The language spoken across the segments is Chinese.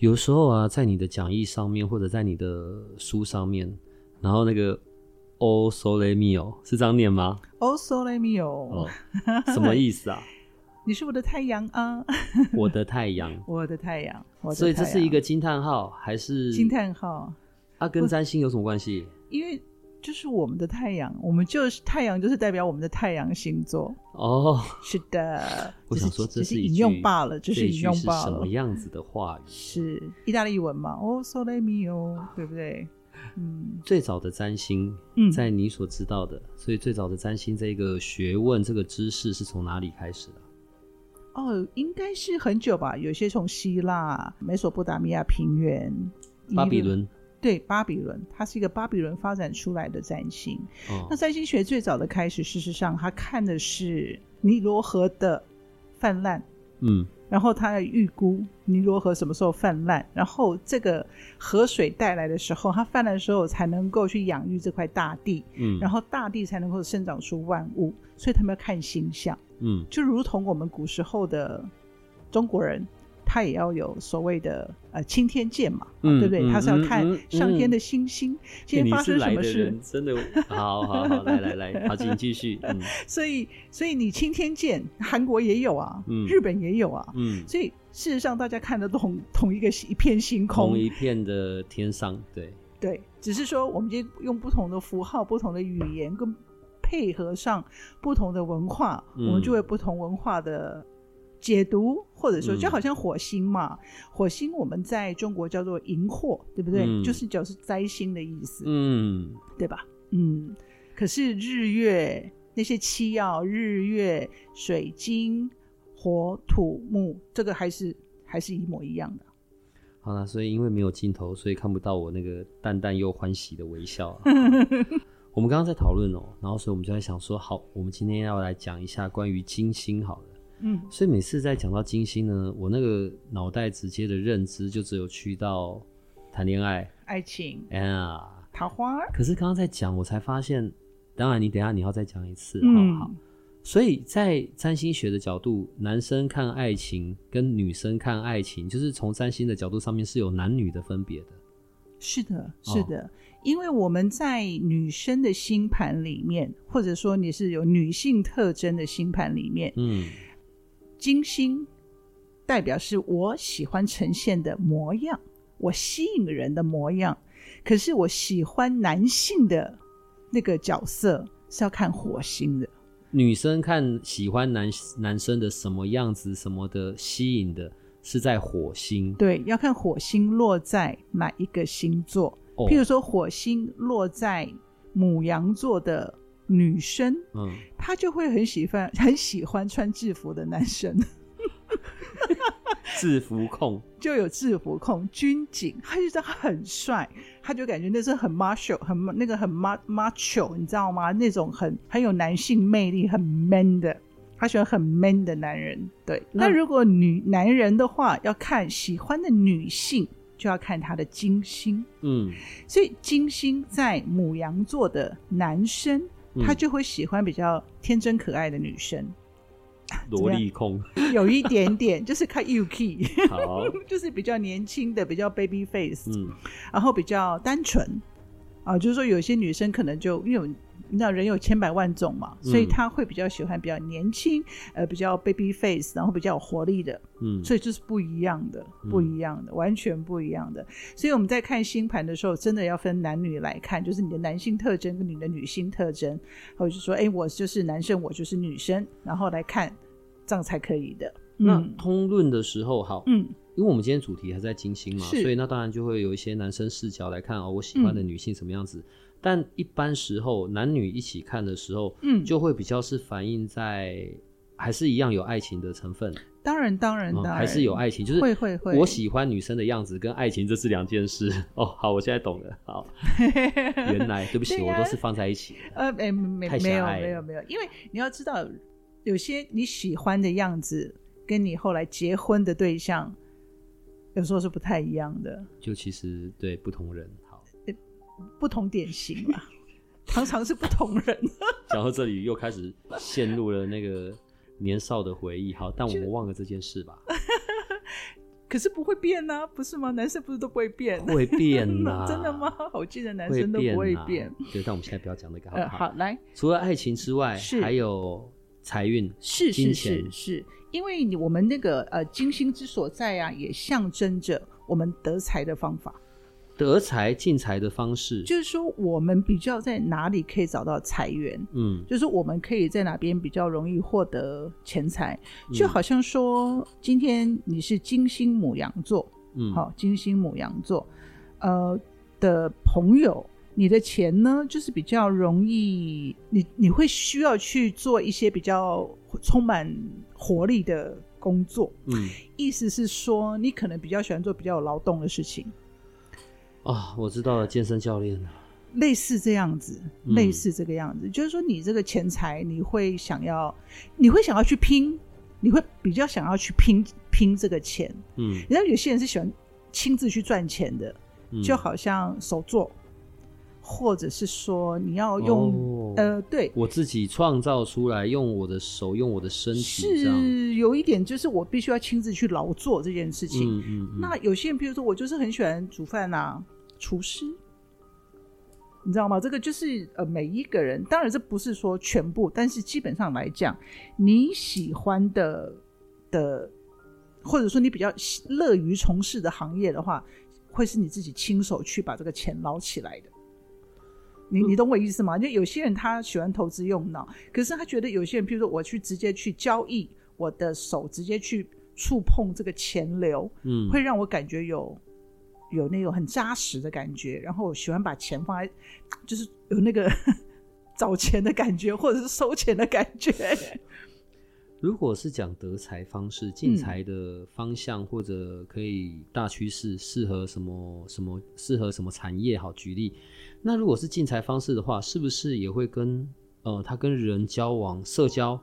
有时候啊，在你的讲义上面，或者在你的书上面，然后那个 O Sole Mio 是这样念吗？O Sole Mio，哦，什么意思啊？你是我的太阳啊！我的太阳，我的太阳，所以这是一个惊叹号还是惊叹号？它、啊、跟占星有什么关系？因为。就是我们的太阳，我们就是太阳，就是代表我们的太阳星座哦。是的，我想说这是引用罢了，就是引用罢了。什么样子的话语？是意大利文嘛？哦，Sole Mio，对不对？嗯，最早的占星，在你所知道的，嗯、所以最早的占星这个学问、这个知识是从哪里开始的？哦，应该是很久吧。有些从希腊、美索不达米亚平原、巴比伦。对，巴比伦，它是一个巴比伦发展出来的占星。哦、那占星学最早的开始，事实上，它看的是尼罗河的泛滥，嗯，然后它预估尼罗河什么时候泛滥，然后这个河水带来的时候，它泛滥的时候才能够去养育这块大地，嗯，然后大地才能够生长出万物，所以他们要看星象，嗯，就如同我们古时候的中国人。他也要有所谓的呃青天剑嘛，嗯、对不对？他是要看上天的星星，今天发生什么事？真的，好好好，来来来，好，请 继续。嗯、所以，所以你青天剑，韩国也有啊，嗯、日本也有啊，嗯，所以事实上大家看得懂 同一个一片星空，同一片的天上，对对，只是说我们今天用不同的符号、不同的语言，跟配合上不同的文化，嗯、我们就会不同文化的。解读，或者说就好像火星嘛，嗯、火星我们在中国叫做荧惑，对不对？嗯、就是就是灾星的意思，嗯，对吧？嗯。可是日月那些七曜，日月水晶火土木，这个还是还是一模一样的。好了，所以因为没有镜头，所以看不到我那个淡淡又欢喜的微笑、啊。我们刚刚在讨论哦，然后所以我们就在想说，好，我们今天要来讲一下关于金星，好了。嗯，所以每次在讲到金星呢，我那个脑袋直接的认知就只有去到谈恋爱、爱情，哎呀，桃花。可是刚刚在讲，我才发现，当然你等一下你要再讲一次，嗯、好好。所以在占星学的角度，男生看爱情跟女生看爱情，就是从占星的角度上面是有男女的分别的。是的，是的，哦、因为我们在女生的星盘里面，或者说你是有女性特征的星盘里面，嗯。金星代表是我喜欢呈现的模样，我吸引人的模样。可是我喜欢男性的那个角色是要看火星的。女生看喜欢男男生的什么样子，什么的吸引的是在火星。对，要看火星落在哪一个星座。哦、譬如说，火星落在母羊座的。女生，嗯，她就会很喜欢 很喜欢穿制服的男生，制服控。就有制服控，军警，他就觉得很帅，他就感觉那是很 macho，很那个很 macho，你知道吗？那种很很有男性魅力，很 man 的，他喜欢很 man 的男人。对，那，如果女男人的话，要看喜欢的女性，就要看他的金星，嗯，所以金星在母羊座的男生。他就会喜欢比较天真可爱的女生，萝莉控。有一点点，就是看好，就是比较年轻的，比较 baby face，嗯，然后比较单纯。啊，就是说有些女生可能就因为。你知道人有千百万种嘛，所以他会比较喜欢比较年轻，呃，比较 baby face，然后比较有活力的，嗯，所以就是不一样的，不一样的，嗯、完全不一样的。所以我们在看星盘的时候，真的要分男女来看，就是你的男性特征跟你的女性特征，或者是说，哎，我就是男生，我就是女生，然后来看，这样才可以的。那通论的时候，好，嗯，因为我们今天主题还在金星嘛，所以那当然就会有一些男生视角来看哦，我喜欢的女性什么样子。嗯但一般时候，男女一起看的时候，嗯，就会比较是反映在还是一样有爱情的成分。当然，当然，当然，还是有爱情，就是会会会。我喜欢女生的样子跟爱情这是两件事。哦，好，我现在懂了。好，原来对不起，我都是放在一起。呃，没没没有没有没有，因为你要知道，有些你喜欢的样子，跟你后来结婚的对象，有时候是不太一样的。就其实对不同人好，不同典型嘛，常常是不同人。讲到这里，又开始陷入了那个。年少的回忆，好，但我们忘了这件事吧。可是不会变呢、啊，不是吗？男生不是都不会变？会变呐、啊，真的吗？我记得男生都不会变。会变啊、对，但我们现在不要讲那个好不好、呃。好，来，除了爱情之外，是还有财运，是是是是，因为我们那个呃金星之所在啊，也象征着我们得财的方法。得财进财的方式，就是说我们比较在哪里可以找到财源？嗯，就是我们可以在哪边比较容易获得钱财？就好像说，今天你是金星母羊座，嗯，好，金星母羊座，呃的朋友，你的钱呢，就是比较容易，你你会需要去做一些比较充满活力的工作，嗯，意思是说，你可能比较喜欢做比较有劳动的事情。啊、哦，我知道了，健身教练，类似这样子，嗯、类似这个样子，就是说你这个钱财，你会想要，你会想要去拼，你会比较想要去拼拼这个钱，嗯，你知道有些人是喜欢亲自去赚钱的，嗯、就好像手作，或者是说你要用，哦、呃，对，我自己创造出来，用我的手，用我的身体，是有一点，就是我必须要亲自去劳作这件事情。嗯嗯嗯，那有些人，比如说我就是很喜欢煮饭啊。厨师，你知道吗？这个就是呃，每一个人，当然这不是说全部，但是基本上来讲，你喜欢的的，或者说你比较乐于从事的行业的话，会是你自己亲手去把这个钱捞起来的。你你懂我意思吗？就有些人他喜欢投资用脑，可是他觉得有些人，譬如说我去直接去交易，我的手直接去触碰这个钱流，嗯，会让我感觉有。有那种很扎实的感觉，然后我喜欢把钱放在，就是有那个 找钱的感觉，或者是收钱的感觉。如果是讲得财方式、进财的方向，嗯、或者可以大趋势适合什么什么适合什么产业？好，举例。那如果是进财方式的话，是不是也会跟呃，他跟人交往、社交？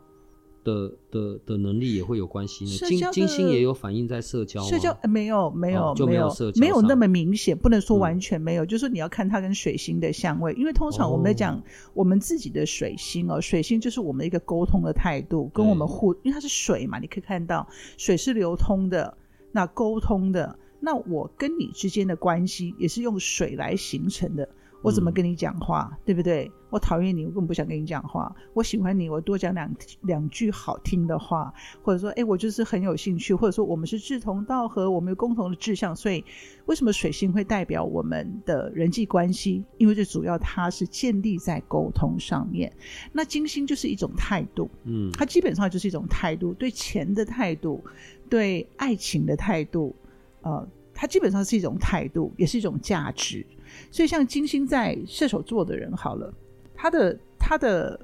的的的能力也会有关系呢。金金星也有反映在社交，社交没有没有、哦、就没有社交没有那么明显，不能说完全没有。嗯、就是说你要看它跟水星的相位，因为通常我们在讲我们自己的水星哦，水星就是我们一个沟通的态度，跟我们互，因为它是水嘛，你可以看到水是流通的，那沟通的，那我跟你之间的关系也是用水来形成的。我怎么跟你讲话，嗯、对不对？我讨厌你，我根本不想跟你讲话。我喜欢你，我多讲两两句好听的话，或者说，哎，我就是很有兴趣，或者说我们是志同道合，我们有共同的志向。所以，为什么水星会代表我们的人际关系？因为最主要它是建立在沟通上面。那金星就是一种态度，嗯，它基本上就是一种态度，对钱的态度，对爱情的态度，呃，它基本上是一种态度，也是一种价值。所以，像金星在射手座的人，好了，他的他的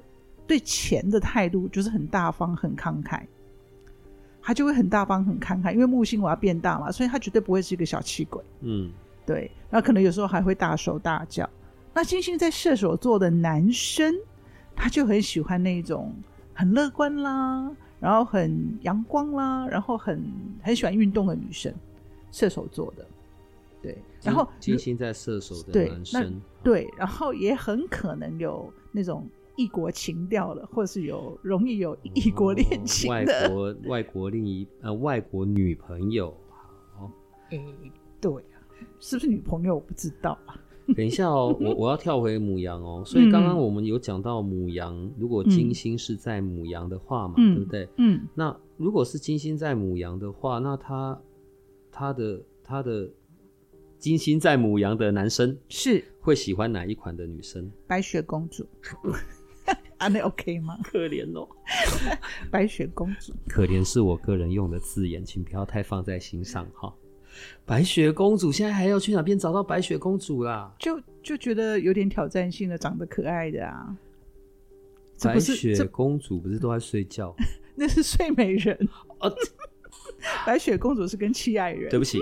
对钱的态度就是很大方、很慷慨，他就会很大方、很慷慨。因为木星我要变大嘛，所以他绝对不会是一个小气鬼。嗯，对。那可能有时候还会大手大脚。那金星在射手座的男生，他就很喜欢那种很乐观啦，然后很阳光啦，然后很很喜欢运动的女生，射手座的。对，然后金星在射手的男生，对，然后也很可能有那种异国情调了，或者是有容易有异国恋情的、哦、外国外国另一呃外国女朋友，好，哎，对啊，是不是女朋友我不知道啊。等一下哦，我我要跳回母羊哦，所以刚刚我们有讲到母羊，嗯、如果金星是在母羊的话嘛，嗯、对不对？嗯，那如果是金星在母羊的话，那他他的他的。金星在母羊的男生是会喜欢哪一款的女生？白雪公主，啊，那 OK 吗？可怜哦，白雪公主，可怜是我个人用的字眼，请不要太放在心上哈。白雪公主现在还要去哪边找到白雪公主啦？就就觉得有点挑战性的，长得可爱的啊。白雪公主不是都在睡觉？那是睡美人。哦，白雪公主是跟七爱人。对不起。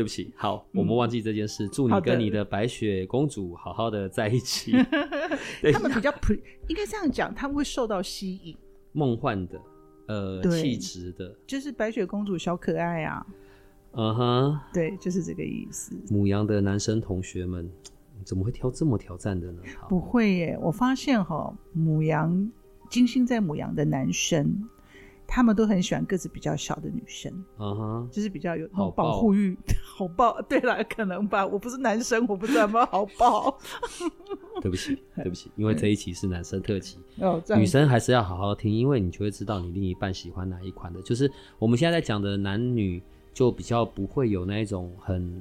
对不起，好，我们忘记这件事。嗯、祝你跟你的白雪公主好好的在一起。他们比较普，应该这样讲，他们会受到吸引，梦幻的，呃，气质的，就是白雪公主小可爱啊。嗯哼，对，就是这个意思。母羊的男生同学们怎么会挑这么挑战的呢？不会耶，我发现哈，母羊金星在母羊的男生。他们都很喜欢个子比较小的女生，嗯哼，就是比较有保护欲，好抱。对了，可能吧，我不是男生，我不知道有没有好抱。对不起，对不起，因为这一期是男生特辑，哦，女生还是要好好听，因为你就会知道你另一半喜欢哪一款的。就是我们现在在讲的男女，就比较不会有那一种很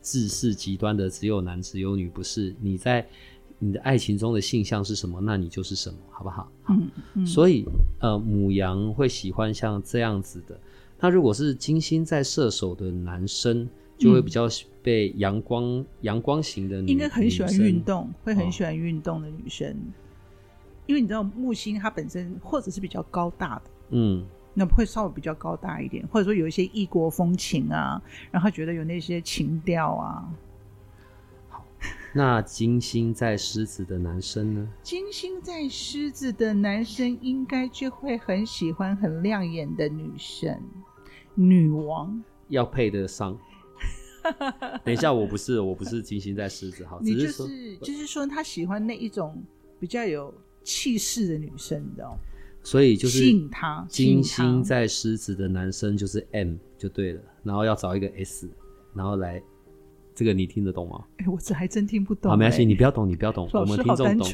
自视极端的，只有男只有女，不是你在。你的爱情中的性向是什么？那你就是什么，好不好？好。嗯嗯。所以，呃，母羊会喜欢像这样子的。那如果是金星在射手的男生，就会比较被阳光、阳光型的应该很喜欢运动，会很喜欢运动的女生。哦。因为你知道木星它本身或者是比较高大的，嗯，那会稍微比较高大一点，或者说有一些异国风情啊，然后觉得有那些情调啊。那金星在狮子的男生呢？金星在狮子的男生应该就会很喜欢很亮眼的女生，女王要配得上。等一下，我不是，我不是金星在狮子，好，你就是就是说他喜欢那一种比较有气势的女生，你知道？所以就是吸引他。金星在狮子的男生就是 M 就对了，然后要找一个 S，然后来。这个你听得懂吗？哎、欸，我这还真听不懂、欸。好，没关系，你不要懂，你不要懂。我们听众懂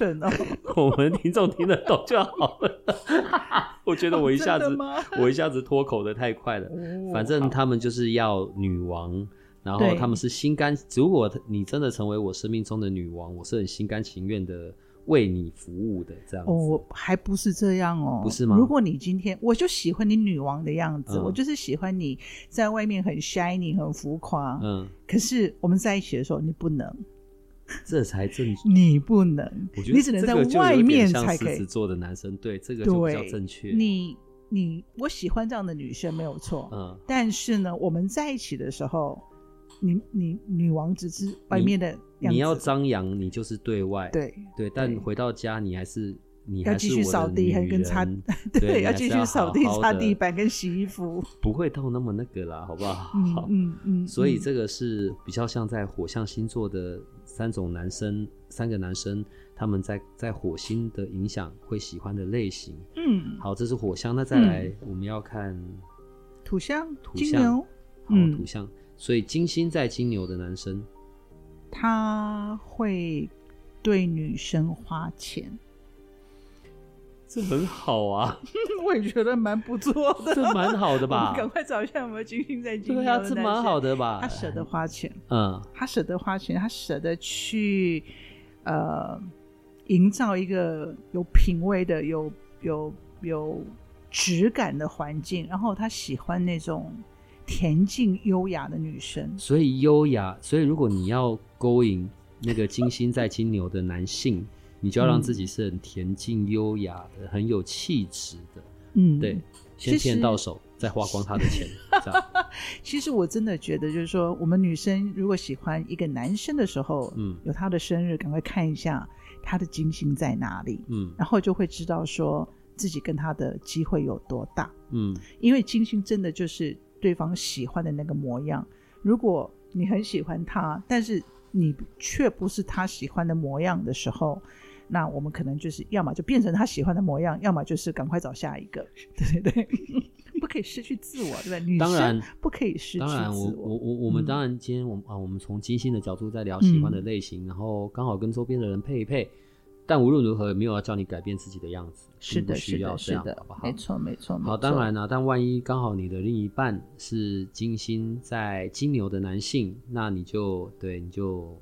哦，我们听众听得懂就好了。我觉得我一下子，我一下子脱口的太快了。哦、反正他们就是要女王，然后他们是心甘。如果你真的成为我生命中的女王，我是很心甘情愿的。为你服务的这样子，哦，还不是这样哦，不是吗？如果你今天，我就喜欢你女王的样子，嗯、我就是喜欢你在外面很 shiny 很浮夸，嗯，可是我们在一起的时候，你不能，这才正确，你不能，我觉得你只能在外面才可以。狮子座的男生，对这个就比较正确。你你，我喜欢这样的女生没有错，嗯，但是呢，我们在一起的时候。你你女王只是外面的你，要张扬，你就是对外，对。对，但回到家你还是你要继续扫地，还跟擦，对，要继续扫地、擦地板跟洗衣服，不会到那么那个啦，好不好？好，嗯嗯，所以这个是比较像在火象星座的三种男生，三个男生他们在在火星的影响会喜欢的类型。嗯，好，这是火象，那再来我们要看土象，土象，好，土象。所以金星在金牛的男生，他会对女生花钱，这很好啊！我也觉得蛮不错的，这蛮好的吧？赶快找一下有没有金星在。对啊，这蛮好的吧？他舍得花钱，嗯，他舍得花钱，他舍得去呃，营造一个有品味的、有有有质感的环境，然后他喜欢那种。恬静优雅的女生，所以优雅。所以如果你要勾引那个金星在金牛的男性，你就要让自己是很恬静优雅的，很有气质的。嗯，对，先骗到手，再花光他的钱。这样。其实我真的觉得，就是说，我们女生如果喜欢一个男生的时候，嗯，有他的生日，赶快看一下他的金星在哪里，嗯，然后就会知道说自己跟他的机会有多大，嗯，因为金星真的就是。对方喜欢的那个模样，如果你很喜欢他，但是你却不是他喜欢的模样的时候，那我们可能就是要么就变成他喜欢的模样，要么就是赶快找下一个。对对对，不可以失去自我，对不对？女生不可以失去自我。当然，我我我我们当然今天我们啊，我们从金星的角度在聊喜欢的类型，嗯、然后刚好跟周边的人配一配。但无论如何，没有要叫你改变自己的样子，是的，不需要这样，是的，好不好？没错，没错。好，当然了，但万一刚好你的另一半是金星在金牛的男性，那你就对，你就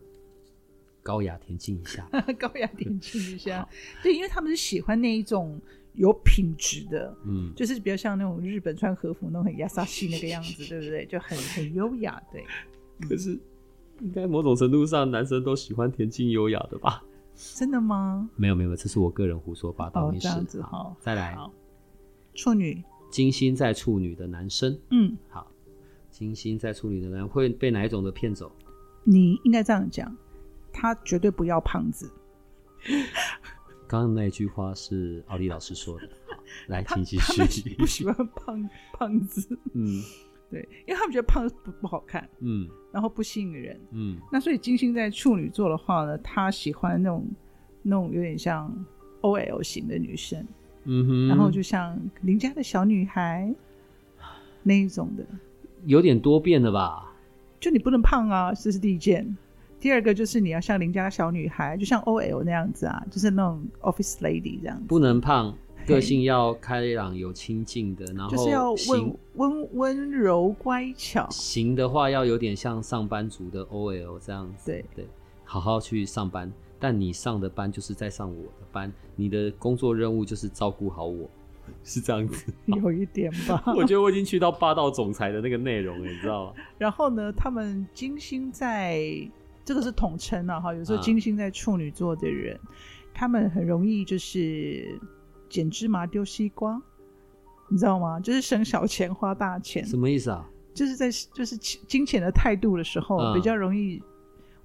高雅恬静一下，高雅恬静一下。好对，因为他们是喜欢那一种有品质的，嗯，就是比较像那种日本穿和服那种很亚萨西那个样子，对不对？就很很优雅，对。可是，应该某种程度上，男生都喜欢恬静优雅的吧？真的吗？没有没有，这是我个人胡说八道。哦，这样子好。再来，处女金星在处女的男生，嗯，好，金星在处女的男会被哪一种的骗走？你应该这样讲，他绝对不要胖子。刚刚那句话是奥利老师说的，好，来，请继续。续。不喜欢胖胖子，嗯，对，因为他们觉得胖不不好看，嗯，然后不吸引人，嗯，那所以金星在处女座的话呢，他喜欢那种那种有点像 OL 型的女生，嗯哼，然后就像邻家的小女孩那一种的，有点多变的吧？就你不能胖啊，这是第一件。第二个就是你要像邻家小女孩，就像 OL 那样子啊，就是那种 office lady 这样子。不能胖，个性要开朗有亲近的，然后就是要温温温柔乖巧。行的话要有点像上班族的 OL 这样子。对对，好好去上班，但你上的班就是在上我的班，你的工作任务就是照顾好我，是这样子。有一点吧。我觉得我已经去到霸道总裁的那个内容了，你知道吗？然后呢，他们金星在。这个是统称啊，哈，有时候金星在处女座的人，啊、他们很容易就是捡芝麻丢西瓜，你知道吗？就是省小钱花大钱，什么意思啊？就是在就是金钱的态度的时候，啊、比较容易，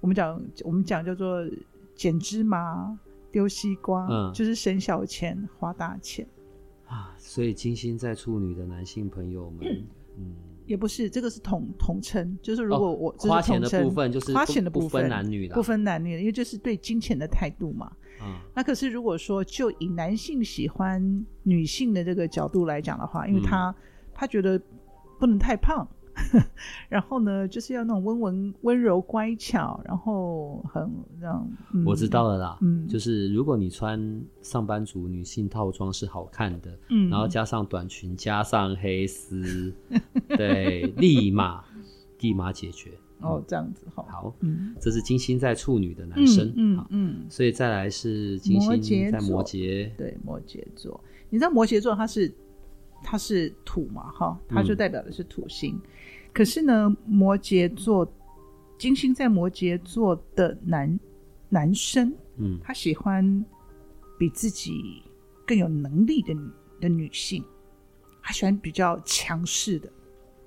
我们讲我们讲叫做捡芝麻丢西瓜，嗯，就是省小钱花大钱啊。所以金星在处女的男性朋友们，嗯。嗯也不是，这个是统统称，就是如果我、哦、花钱的部分就是花钱的部分不分男女的，不分男女的，因为这是对金钱的态度嘛。嗯，那可是如果说就以男性喜欢女性的这个角度来讲的话，因为他、嗯、他觉得不能太胖。然后呢，就是要那种温文温柔乖巧，然后很让、嗯、我知道了啦，嗯，就是如果你穿上班族女性套装是好看的，嗯，然后加上短裙，加上黑丝，对，立马立马解决。哦，这样子好，好，嗯，这是金星在处女的男生，嗯嗯，嗯，所以再来是金星在摩羯，对，摩羯座，你知道摩羯座他是。它是土嘛，哈，它就代表的是土星。嗯、可是呢，摩羯座金星在摩羯座的男男生，嗯，他喜欢比自己更有能力的的女性，他喜欢比较强势的，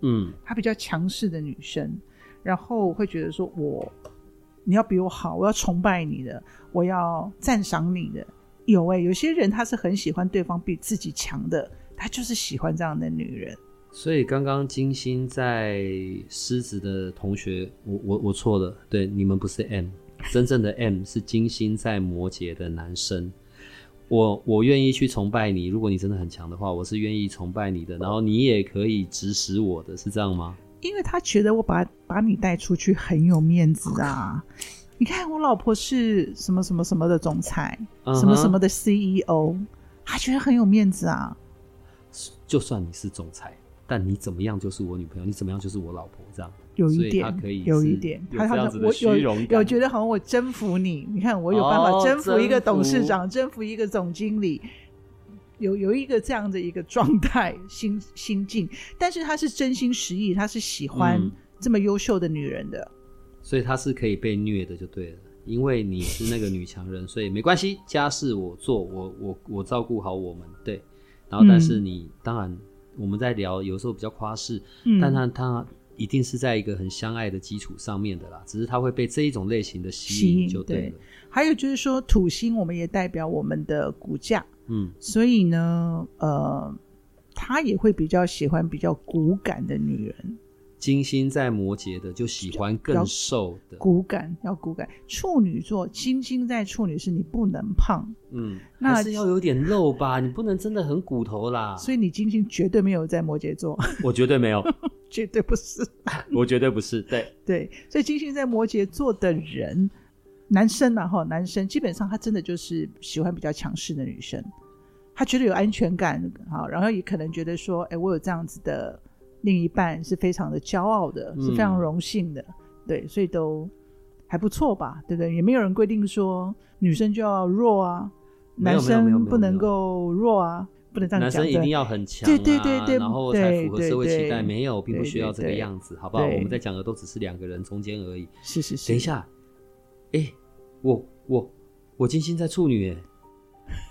嗯，他比较强势的女生，然后会觉得说我你要比我好，我要崇拜你的，我要赞赏你的。有哎、欸，有些人他是很喜欢对方比自己强的。他就是喜欢这样的女人，所以刚刚金星在狮子的同学，我我我错了，对，你们不是 M，真正的 M 是金星在摩羯的男生。我我愿意去崇拜你，如果你真的很强的话，我是愿意崇拜你的，然后你也可以指使我的，是这样吗？因为他觉得我把把你带出去很有面子啊。你看我老婆是什么什么什么的总裁，uh -huh. 什么什么的 CEO，他觉得很有面子啊。就算你是总裁，但你怎么样就是我女朋友，你怎么样就是我老婆，这样。有一点，可以有一点，他好像我有有觉得好像我征服你，你看我有办法征服一个董事长，哦、征，服。征服一个总经理，有有一个这样的一个状态心心境，但是他是真心实意，他是喜欢这么优秀的女人的，嗯，所以他是可以被虐的，就对了，因为你是那个女强人，所以没关系，家事我做，我我我照顾好我们，对。然后，但是你、嗯、当然，我们在聊，有时候比较夸饰、嗯，但他他一定是在一个很相爱的基础上面的啦。只是他会被这一种类型的吸引，就对了。对，还有就是说，土星我们也代表我们的骨架，嗯，所以呢，呃，他也会比较喜欢比较骨感的女人。金星在摩羯的就喜欢更瘦的骨感，要骨感。处女座金星在处女是你不能胖，嗯，那还是要有点肉吧，你不能真的很骨头啦。所以你金星绝对没有在摩羯座，我绝对没有，绝对不是，我绝对不是。对对，所以金星在摩羯座的人，男生啊哈，男生基本上他真的就是喜欢比较强势的女生，他觉得有安全感，好，然后也可能觉得说，哎，我有这样子的。另一半是非常的骄傲的，是非常荣幸的，嗯，对，所以都还不错吧，对不对？也没有人规定说女生就要弱啊，男生不能够弱啊，不能这样讲。男生一定要很强，啊，对对对对，然后才符合社会期待。没有，并不需要这个样子，好不好？我们在讲的都只是两个人中间而已。是是是。等一下，哎，我我我金星在处女，哎，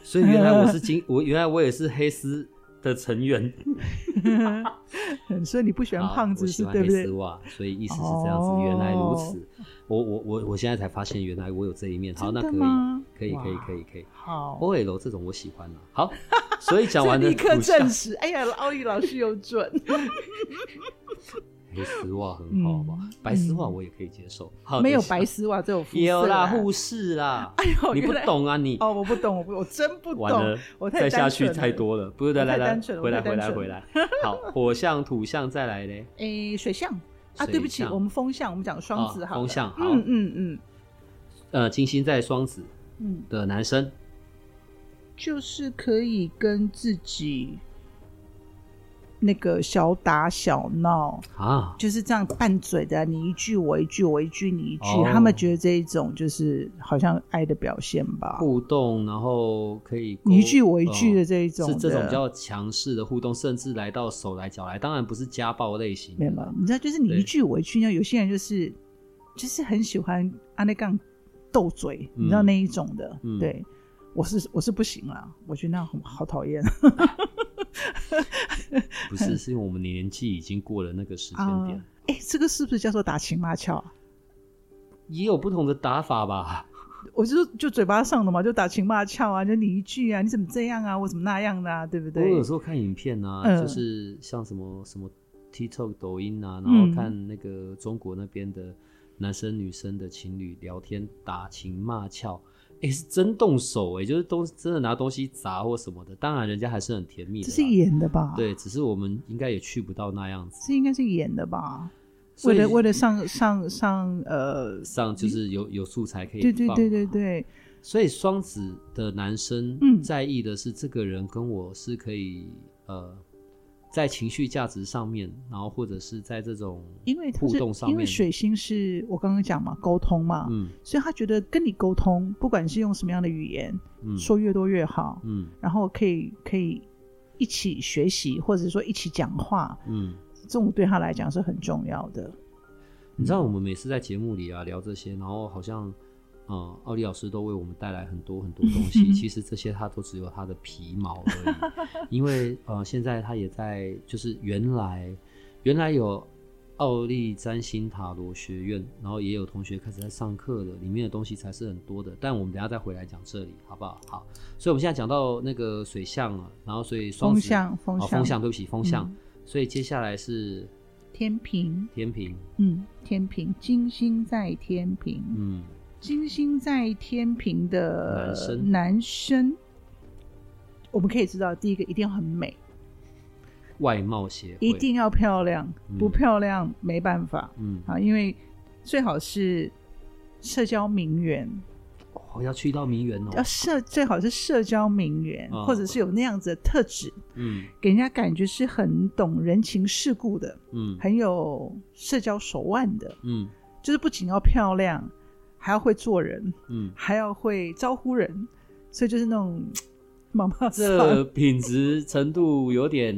所以原来我是金，我原来我也是黑丝。的成员。所以你不喜欢胖子是对不对？丝袜，所以意思是这样子。哦、原来如此，我我我我现在才发现，原来我有这一面。好，那可以，可以，可以，可以，可以。好，OL 这种我喜欢了。好，所以讲完了，立刻证实。哎呀，奥利老师有准。黑丝袜很好吧？白丝袜我也可以接受。没有白丝袜这种肤色。有啦，护士啦。哎呦，你不懂啊你？哦，我不懂，我不，我真不懂。完了，我再下去太多了。不是，来来来，回来回来回来。好，火象、土象再来嘞。诶，水象啊，对不起，我们风象，我们讲双子好。风象好。嗯嗯嗯。呃，金星在双子嗯的男生，就是可以跟自己。那个小打小闹啊，就是这样拌嘴的，你一句我一句，我一句你一句，哦、他们觉得这一种就是好像爱的表现吧。互动，然后可以你一句我一句的这一种、哦，是这种比较强势的互动，甚至来到手来脚来，当然不是家暴类型。没有，你知道，就是你一句我一句，呢，有些人就是就是很喜欢阿内杠斗嘴，嗯、你知道那一种的。嗯、对，我是我是不行了，我觉得那样很好讨厌。不是，是因为我们年纪已经过了那个时间点。哎、呃，这个是不是叫做打情骂俏？也有不同的打法吧。我就就嘴巴上的嘛，就打情骂俏啊，就你一句啊，你怎么这样啊，我怎么那样的啊，对不对？我有时候看影片啊，呃、就是像什么什么 TikTok、抖音啊，然后看那个中国那边的男生女生的情侣聊天，打情骂俏。哎，是真动手哎，就是东真的拿东西砸或什么的，当然人家还是很甜蜜的。这是演的吧？对，只是我们应该也去不到那样子。这应该是演的吧？为了为了上上上呃上就是有有素材可以对对对对对。所以双子的男生在意的是这个人跟我是可以呃。在情绪价值上面，然后或者是在这种互动上面，因为水星是我刚刚讲嘛，沟通嘛，嗯，所以他觉得跟你沟通，不管是用什么样的语言，嗯，说越多越好，嗯，然后可以可以一起学习，或者说一起讲话，嗯，这种对他来讲是很重要的。你知道，我们每次在节目里啊聊这些，然后好像。嗯，奥利老师都为我们带来很多很多东西。其实这些他都只有他的皮毛而已。因为呃，现在他也在，就是原来原来有奥利占星塔罗学院，然后也有同学开始在上课的，里面的东西才是很多的。但我们等一下再回来讲这里，好不好？好。所以我们现在讲到那个水象了，然后所以双象风象、哦、风象，对不起，风象。嗯、所以接下来是天平，天平，嗯，天平，金星在天平，嗯。金星在天平的男生，男生，我们可以知道，第一个一定要很美，外貌协会。一定要漂亮，不漂亮没办法，嗯。啊，因为最好是社交名媛，哦，要去到名媛哦，要社最好是社交名媛，哦、或者是有那样子的特质，嗯，给人家感觉是很懂人情世故的，嗯，很有社交手腕的，嗯，就是不仅要漂亮。还要会做人，嗯，还要会招呼人，所以就是那种 妈妈这品质程度有点。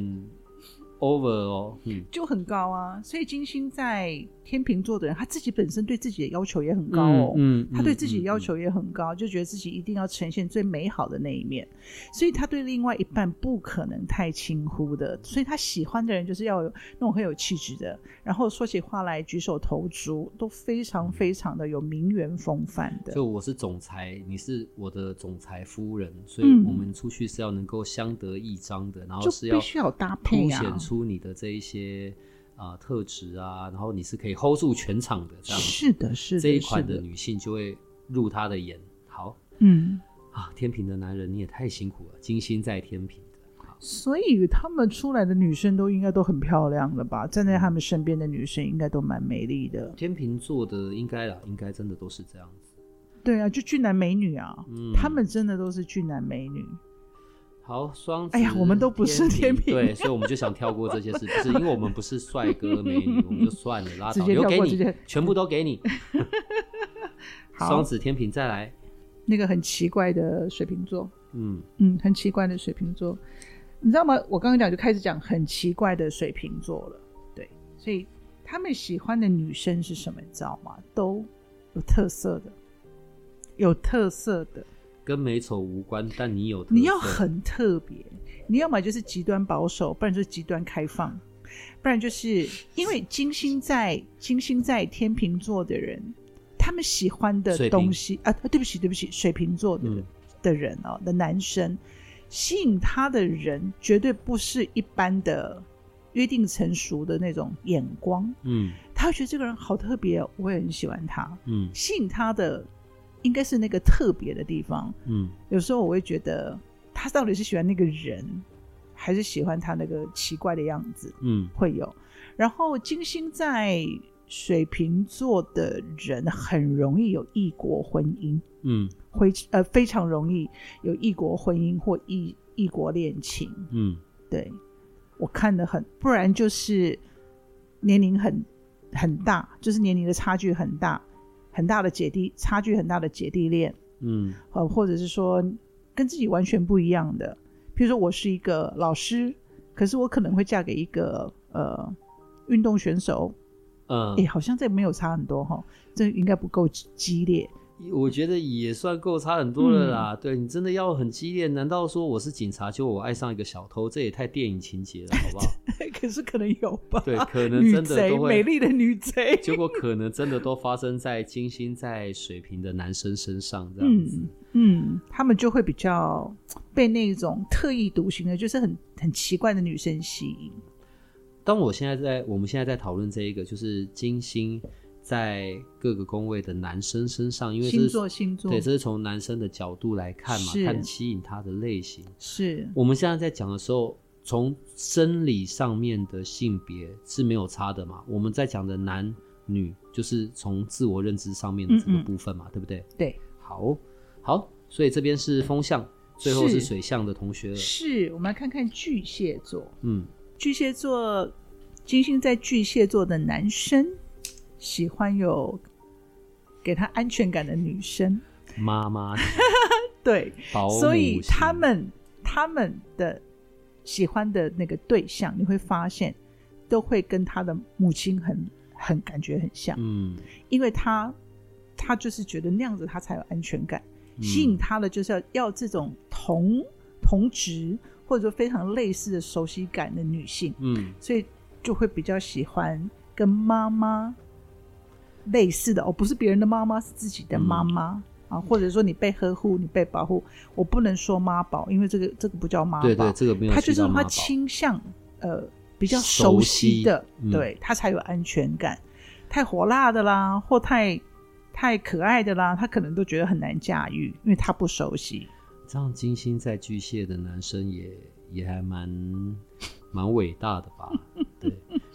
Over 哦，嗯，就很高啊，所以金星在天秤座的人，他自己本身对自己的要求也很高哦，嗯，嗯，他对自己的要求也很高，就觉得自己一定要呈现最美好的那一面，所以他对另外一半不可能太轻忽的，所以他喜欢的人就是要有那种很有气质的，然后说起话来举手投足都非常非常的有名媛风范的。就我是总裁，你是我的总裁夫人，所以我们出去是要能够相得益彰的，然后是要必须要搭配啊，出你的这一些啊、呃、特质啊，然后你是可以 hold 住全场的，这样是的，是的，这一款的女性就会入他的眼。好，嗯啊，天平的男人你也太辛苦了，金星在天平的，所以他们出来的女生都应该都很漂亮了吧？站在他们身边的女生应该都蛮美丽的。天秤座的应该啦，应该真的都是这样子。对啊，就俊男美女啊，嗯，他们真的都是俊男美女。好，双子。哎呀，我们都不是天秤，对，所以我们就想跳过这些事，情是因为我们不是帅哥美女，我们就算了，拉倒，直接给你，全部都给你。双子天秤再来，那个很奇怪的水瓶座，嗯嗯，很奇怪的水瓶座，你知道吗？我刚刚讲就开始讲很奇怪的水瓶座了，对，所以他们喜欢的女生是什么？你知道吗？都有特色的，有特色的。跟美丑无关，但你有，你要很特别，你要么就是极端保守，不然就是极端开放，不然就是因为金星在金星在天秤座的人，他们喜欢的东西啊，对不起对不起，水瓶座的、嗯、的人哦的男生，吸引他的人绝对不是一般的约定成熟的那种眼光，嗯，他会觉得这个人好特别，我也很喜欢他，嗯，吸引他的。应该是那个特别的地方，嗯，有时候我会觉得他到底是喜欢那个人，还是喜欢他那个奇怪的样子，嗯，会有。然后金星在水瓶座的人很容易有异国婚姻，嗯，会呃非常容易有异国婚姻或异异国恋情，嗯，对，我看得很，不然就是年龄很很大，就是年龄的差距很大。很大的姐弟差距，很大的姐弟恋，嗯，呃，或者是说跟自己完全不一样的，譬如说我是一个老师，可是我可能会嫁给一个呃运动选手，嗯，哎，好像这没有差很多哈，这应该不够激烈。我觉得也算够差很多了啦。嗯、对，你真的要很激烈？难道说我是警察，就我爱上一个小偷？这也太电影情节了，好不好？可是可能有吧？对，可能真的都会美丽的女贼。结果可能真的都发生在金星在水瓶的男生身上，这样子。嗯，嗯，他们就会比较被那种特立独行的，就是很很奇怪的女生吸引。当我现在在，我们现在在讨论这一个，就是金星。在各个宫位的男生身上，因为星座星座，对，这是从男生的角度来看嘛，看吸引他的类型。是我们现在在讲的时候，从生理上面的性别是没有差的嘛？我们在讲的男女，就是从自我认知上面的这个部分嘛，嗯嗯对不对？对，好，好，所以这边是风象，最后是水象的同学了。是，我们来看看巨蟹座，嗯，巨蟹座，金星在巨蟹座的男生。喜欢有给他安全感的女生，妈妈。对，所以他们他们的喜欢的那个对象，你会发现都会跟他的母亲很很感觉很像，嗯，因为他他就是觉得那样子他才有安全感，嗯、吸引他的就是要要这种同同质或者说非常类似的熟悉感的女性，嗯，所以就会比较喜欢跟妈妈。类似的哦，不是别人的妈妈，是自己的妈妈、嗯、啊，或者说你被呵护，你被保护，我不能说妈宝，因为这个这个不叫妈宝，对对，这个没有。他就是他倾向呃比较熟悉的，对、嗯、他才有安全感。太火辣的啦，或太太可爱的啦，他可能都觉得很难驾驭，因为他不熟悉。这样金星在巨蟹的男生也也还蛮蛮伟大的吧？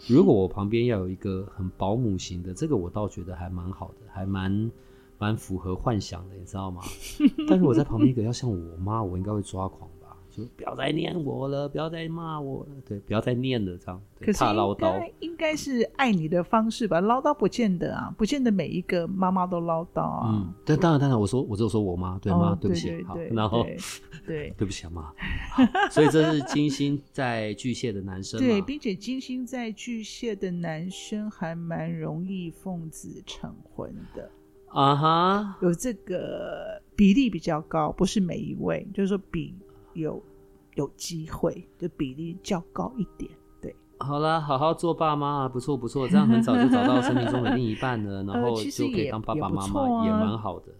如果我旁边要有一个很保姆型的，这个我倒觉得还蛮好的，还蛮蛮符合幻想的，你知道吗？但是我在旁边一个要像我妈，我应该会抓狂？不要再念我了，不要再骂我了，对，不要再念了，这样。可是怕唠叨，应该是爱你的方式吧？唠叨不见得啊，不见得每一个妈妈都唠叨啊。嗯，但当然当然，我说我只有说我妈，对吗？哦、对不起，对对对好，然后。对，对不起啊妈。所以这是金星在巨蟹的男生。对，并且金星在巨蟹的男生还蛮容易奉子成婚的啊哈，uh. 有这个比例比较高，不是每一位，就是说比有有机会，就比例较高一点。对，好了，好好做爸妈，不错不错，这样很早就找到生命中的另一半了，然后 就可以当爸爸妈妈，也蛮好的。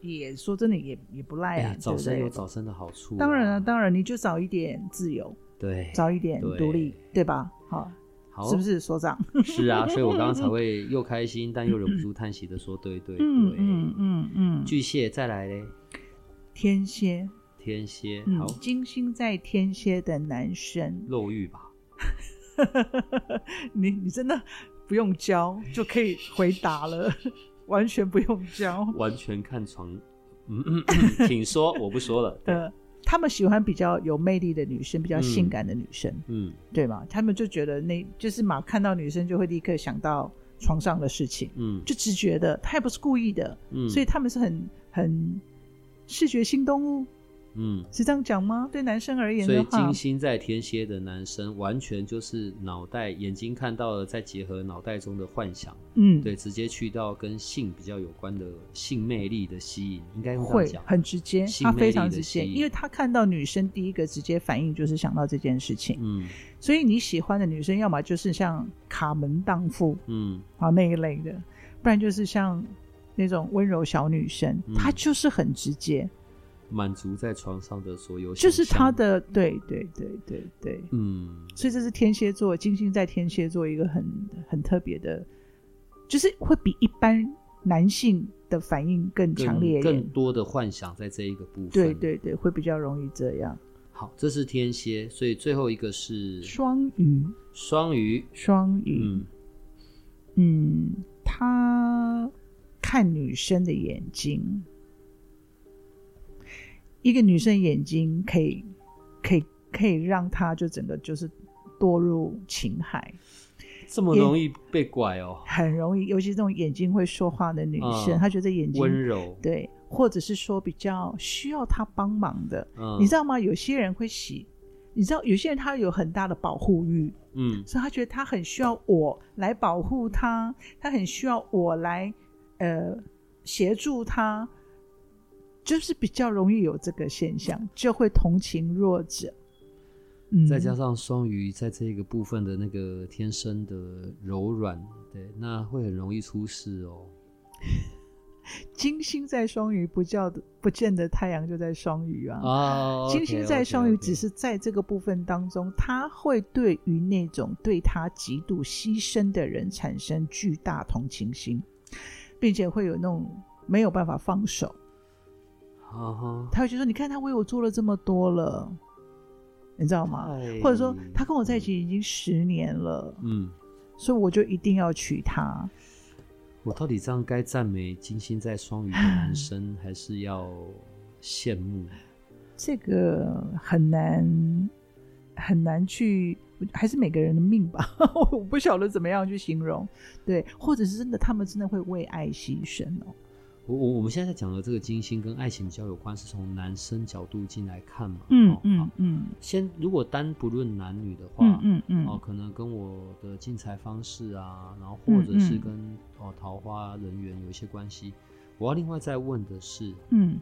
也说真的也也不赖啊，欸、早生有早生的好处，啊。当然了，当然你就早一点自由，对，早一点独立，对，对吧？好，好，是不是所长？是啊，所以我刚刚才 会又开心但又忍不住叹息的说，对对对，嗯嗯嗯嗯。巨蟹再来嘞，天蝎，天蝎，好，金星在天蝎的男生，肉欲吧？你你真的不用教就可以回答了。完全不用教，完全看床。嗯嗯，请说，我不说了。呃，他们喜欢比较有魅力的女生，比较性感的女生，嗯，对吗？他们就觉得那就是马，看到女生就会立刻想到床上的事情，嗯，就直觉的，他也不是故意的，嗯，所以他们是很很视觉性动物，嗯，是这样讲吗？对男生而言所以金星在天蝎的男生，完全就是脑袋眼睛看到了，再结合脑袋中的幻想，嗯，对，直接去到跟性比较有关的性魅力的吸引，应该用这样讲，很直接，他非常直接，因为他看到女生第一个直接反应就是想到这件事情，嗯，所以你喜欢的女生，要么就是像卡门荡妇，嗯，啊那一类的，不然就是像那种温柔小女生，她、嗯、就是很直接。满足在床上的所有，就是他的对对对对对，嗯，所以这是天蝎座，金星在天蝎座一个很很特别的，就是会比一般男性的反应更强烈一点，更多的幻想在这一个部分，对对对，会比较容易这样。好，这是天蝎，所以最后一个是双鱼，双鱼，双鱼，嗯，嗯，他看女生的眼睛。一个女生眼睛可以，可以，可以让她就整个就是堕入情海，这么容易被拐哦，很容易，尤其这种眼睛会说话的女生，嗯、她觉得眼睛温柔，对，或者是说比较需要她帮忙的，嗯，你知道吗？有些人会喜，你知道有些人他有很大的保护欲，嗯，所以他觉得他很需要我来保护他，他很需要我来呃协助他。就是比较容易有这个现象，就会同情弱者。嗯，再加上双鱼在这个部分的那个天生的柔软，对，那会很容易出事哦。金星在双鱼，不叫不见得太阳就在双鱼啊。哦，金星在双鱼，只是在这个部分当中，他会对于那种对他极度牺牲的人产生巨大同情心，并且会有那种没有办法放手。Uh -huh. 他会觉得说：“你看，他为我做了这么多了，你知道吗？或者说，他跟我在一起已经十年了，嗯，所以我就一定要娶她。我到底这样该赞美金星在双鱼的男生，还是要羡慕？这个很难很难去，还是每个人的命吧。我不晓得怎么样去形容。对，或者是真的，他们真的会为爱牺牲哦。”我我我们现在在讲的这个金星跟爱情比较有关，是从男生角度进来看嘛？嗯嗯嗯。先如果单不论男女的话，嗯嗯嗯，哦，可能跟我的进财方式啊，然后或者是跟、嗯嗯、哦桃花人缘有一些关系。我要另外再问的是，嗯，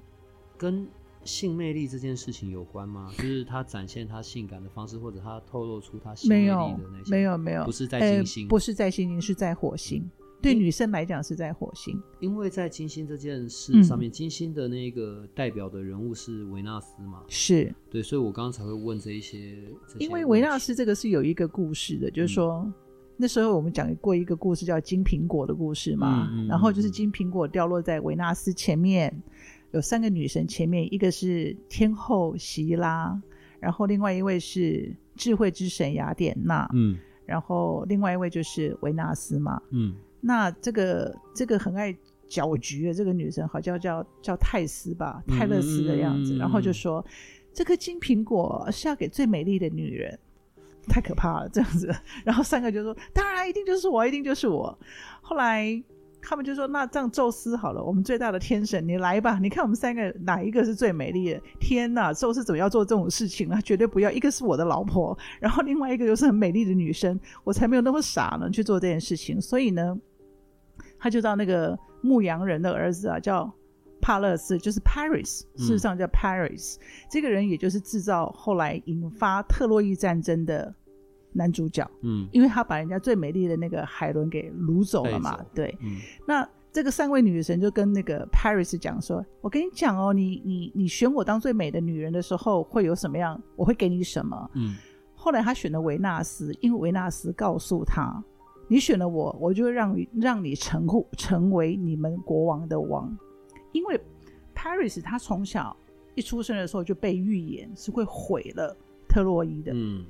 跟性魅力这件事情有关吗？就是他展现他性感的方式，或者他透露出他性魅力的那些？没有没有，不是在金星，欸、不是在金星，是在火星。对女生来讲是在火星，因为在金星这件事上面，嗯、金星的那个代表的人物是维纳斯嘛？是对，所以我刚刚才会问这一些。因为维纳斯这个是有一个故事的，就是说、嗯、那时候我们讲过一个故事叫金苹果的故事嘛，嗯、然后就是金苹果掉落在维纳斯前面，有三个女神前面，一个是天后席拉，然后另外一位是智慧之神雅典娜，嗯，然后另外一位就是维纳斯嘛，嗯。那这个这个很爱搅局的这个女生，好像叫叫叫泰斯吧，泰勒斯的样子，嗯、然后就说这颗金苹果是要给最美丽的女人，太可怕了这样子。然后三个就说，当然一定就是我，一定就是我。后来他们就说，那这样宙斯好了，我们最大的天神，你来吧，你看我们三个哪一个是最美丽的？天哪，宙斯怎么要做这种事情呢？绝对不要，一个是我的老婆，然后另外一个又是很美丽的女生，我才没有那么傻呢去做这件事情。所以呢。他就到那个牧羊人的儿子啊，叫帕勒斯，就是 Paris，事实上叫 Paris，嗯。这个人也就是制造后来引发特洛伊战争的男主角。嗯，因为他把人家最美丽的那个海伦给掳走了嘛。对。嗯。那这个三位女神就跟那个 Paris 讲说：“我跟你讲哦，你你你选我当最美的女人的时候，会有什么样？我会给你什么？”嗯。后来他选了维纳斯，因为维纳斯告诉他。你选了我，我就会让你让你成户成为你们国王的王，因为 Paris 他从小一出生的时候就被预言是会毁了特洛伊的，嗯，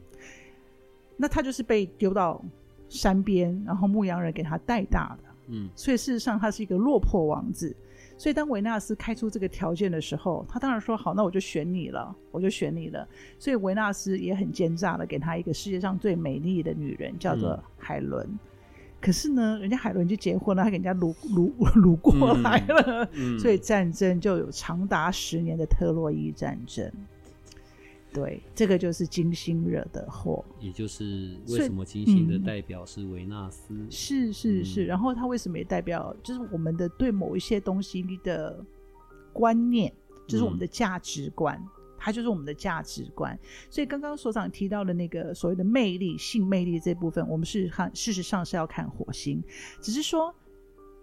那他就是被丢到山边，然后牧羊人给他带大的，嗯，所以事实上他是一个落魄王子，所以当维纳斯开出这个条件的时候，他当然说好，那我就选你了，我就选你了，所以维纳斯也很奸诈的给他一个世界上最美丽的女人，叫做海伦。可是呢，人家海伦就结婚了，他给人家掳掳掳过来了，嗯嗯、所以战争就有长达十年的特洛伊战争。对，这个就是金星惹的祸。也就是为什么金星的代表是维纳斯？嗯、是是是，然后它为什么也代表，就是我们的对某一些东西的观念，就是我们的价值观。嗯它就是我们的价值观，所以刚刚所长提到的那个所谓的魅力、性魅力这部分，我们是看事实上是要看火星，只是说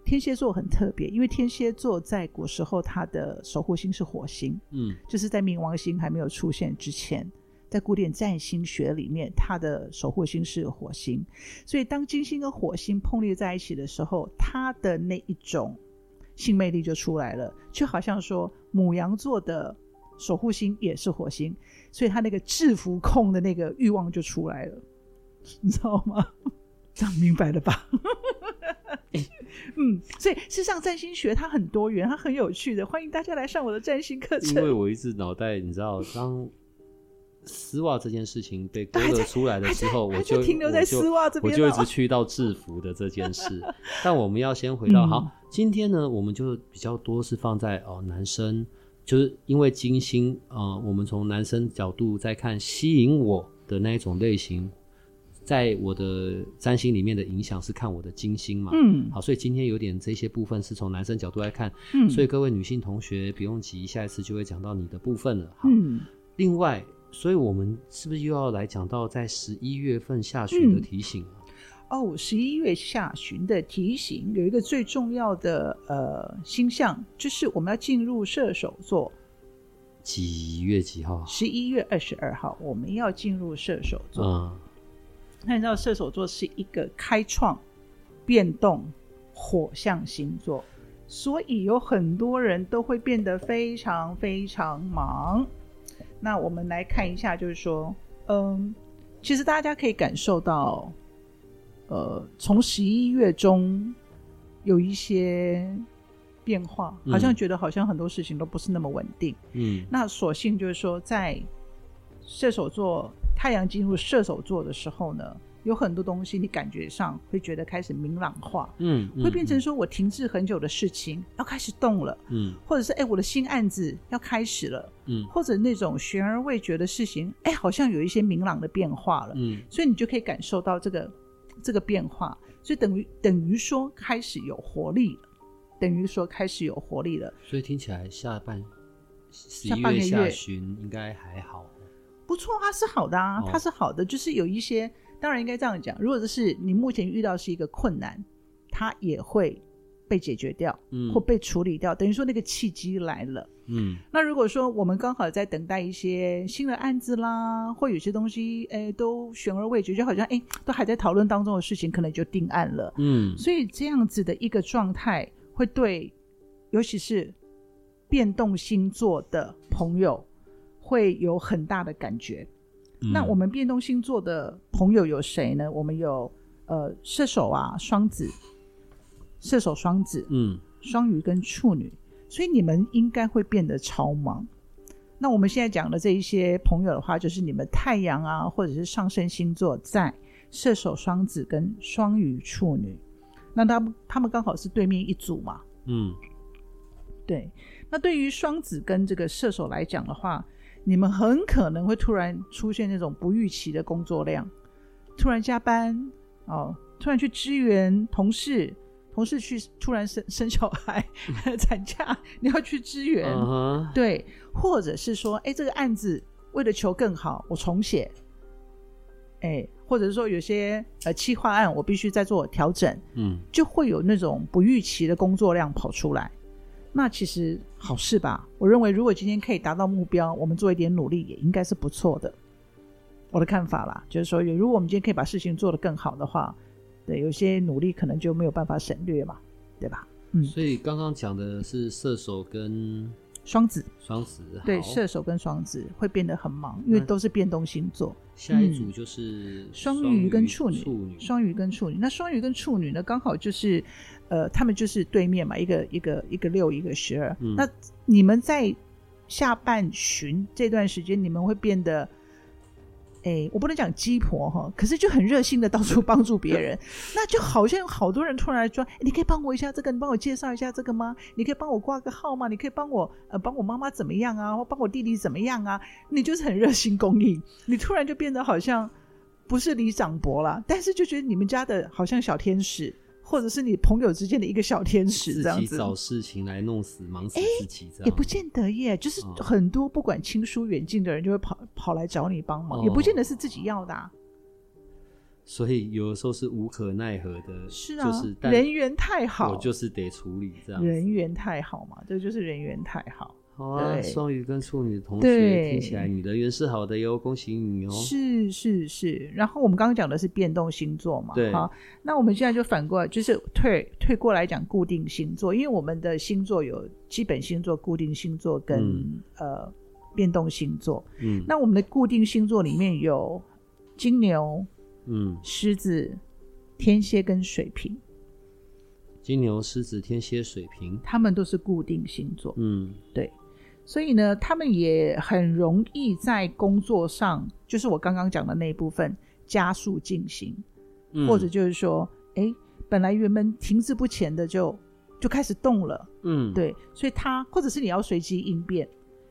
天蝎座很特别，因为天蝎座在古时候它的守护星是火星，嗯，就是在冥王星还没有出现之前，在古典占星学里面，它的守护星是火星，所以当金星跟火星碰裂在一起的时候，它的那一种性魅力就出来了，就好像说母羊座的。守护星也是火星，所以他那个制服控的那个欲望就出来了，你知道吗？这样明白了吧？嗯，所以事实上占星学它很多元，它很有趣的，欢迎大家来上我的占星课程。因为我一直脑袋，你知道，当丝袜这件事情被勾勒出来的时候，我就停留在丝袜这边，我就一直去到制服的这件事。但我们要先回到、嗯、好，今天呢，我们就比较多是放在哦男生。就是因为金星，呃，我们从男生角度在看吸引我的那一种类型，在我的占星里面的影响是看我的金星嘛，嗯，好，所以今天有点这些部分是从男生角度来看，嗯，所以各位女性同学不用急，下一次就会讲到你的部分了，好，嗯，另外，所以我们是不是又要来讲到在十一月份下旬的提醒？嗯哦，十一月下旬的提醒有一个最重要的呃星象，就是我们要进入射手座。几月几号？十一月二十二号，我们要进入射手座。嗯，那你知道射手座是一个开创、变动、火象星座，所以有很多人都会变得非常非常忙。那我们来看一下，就是说，嗯，其实大家可以感受到。呃，从十一月中有一些变化，好像觉得好像很多事情都不是那么稳定。嗯，那所幸就是说，在射手座太阳进入射手座的时候呢，有很多东西你感觉上会觉得开始明朗化。嗯，会变成说我停滞很久的事情要开始动了。嗯，或者是哎，我的新案子要开始了。嗯，或者那种悬而未决的事情，哎，好像有一些明朗的变化了。嗯，所以你就可以感受到这个。这个变化，所以等于等于说开始有活力了，等于说开始有活力了。所以听起来下半十一月下旬应该还好，不错，啊是好的啊，它是好的，就是有一些，当然应该这样讲，如果是你目前遇到是一个困难，它也会。被解决掉，嗯，或被处理掉，等于说那个契机来了，嗯。那如果说我们刚好在等待一些新的案子啦，或有些东西，哎，都悬而未决，就好像哎，都还在讨论当中的事情，可能就定案了，嗯。所以这样子的一个状态，会对，尤其是变动星座的朋友，会有很大的感觉。嗯。那我们变动星座的朋友有谁呢？我们有呃射手啊，双子。射手、双子，嗯，双鱼跟处女，所以你们应该会变得超忙。那我们现在讲的这一些朋友的话，就是你们太阳啊，或者是上升星座在射手、双子跟双鱼、处女，那他们他们刚好是对面一组嘛，嗯，对。那对于双子跟这个射手来讲的话，你们很可能会突然出现那种不预期的工作量，突然加班哦，突然去支援同事。同事去突然生生小孩 产假，你要去支援，uh huh. 对，或者是说，哎，这个案子为了求更好，我重写，哎，或者是说有些呃企划案我必须再做调整，嗯，就会有那种不预期的工作量跑出来。那其实好事吧？我认为如果今天可以达到目标，我们做一点努力也应该是不错的。我的看法啦，就是说，如果我们今天可以把事情做得更好的话。对，有些努力可能就没有办法省略嘛，对吧？嗯，所以刚刚讲的是射手跟双子，双子对，射手跟双子会变得很忙，因为都是变动星座。下一组就是双鱼跟处女，处女，双鱼跟处女。那双鱼跟处女呢，刚好就是呃，他们就是对面嘛，一个一个一个六，一个十二。嗯，那你们在下半旬这段时间，你们会变得哎，我不能讲鸡婆哈，可是就很热心的到处帮助别人，那就好像有好多人突然来说，你可以帮我一下这个，你帮我介绍一下这个吗？你可以帮我挂个号吗？你可以帮我呃帮我妈妈怎么样啊，或帮我弟弟怎么样啊？你就是很热心公益，你突然就变得好像不是里长伯了，但是就觉得你们家的好像小天使。或者是你朋友之间的一个小天使，这样子自己找事情来弄死、忙死自己，这样、欸、也不见得耶。就是很多不管亲疏远近的人，就会跑跑来找你帮忙、哦，也不见得是自己要的、啊。所以有的时候是无可奈何的，是啊，就是人缘太好，我就是得处理这样。人缘太好嘛，这就是人缘太好。好啊，双鱼跟处女同学，听起来你的缘是好的哟，恭喜你哦！是是是，然后我们刚刚讲的是变动星座嘛，对，好，那我们现在就反过来，就是退退过来讲固定星座，因为我们的星座有基本星座、固定星座跟、嗯、呃变动星座，嗯，那我们的固定星座里面有金牛、嗯，狮子、天蝎跟水瓶。金牛、狮子、天蝎、水瓶，他们都是固定星座，嗯，对。所以呢，他们也很容易在工作上，就是我刚刚讲的那一部分加速进行，嗯，或者就是说，哎，本来原本停滞不前的就就开始动了，嗯，对。所以他或者是你要随机应变，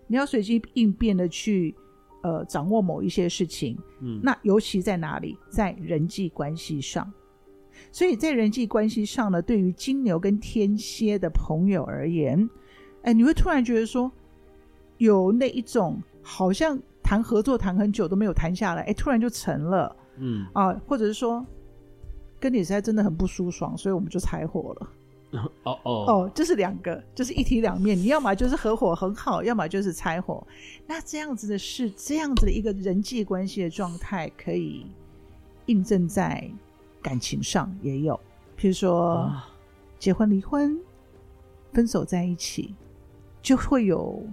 你要随机应变的去呃掌握某一些事情，嗯，那尤其在哪里，在人际关系上。所以在人际关系上呢，对于金牛跟天蝎的朋友而言，哎，你会突然觉得说。有那一种好像谈合作谈很久都没有谈下来，哎，突然就成了，嗯啊，或者是说跟你实在真的很不舒爽，所以我们就拆伙了。哦哦哦，这是两个，就是一体两面。你要么就是合伙很好，要么就是拆伙。那这样子的事这样子的一个人际关系的状态，可以印证在感情上也有，譬如说、啊、结婚、离婚、分手在一起，就会有。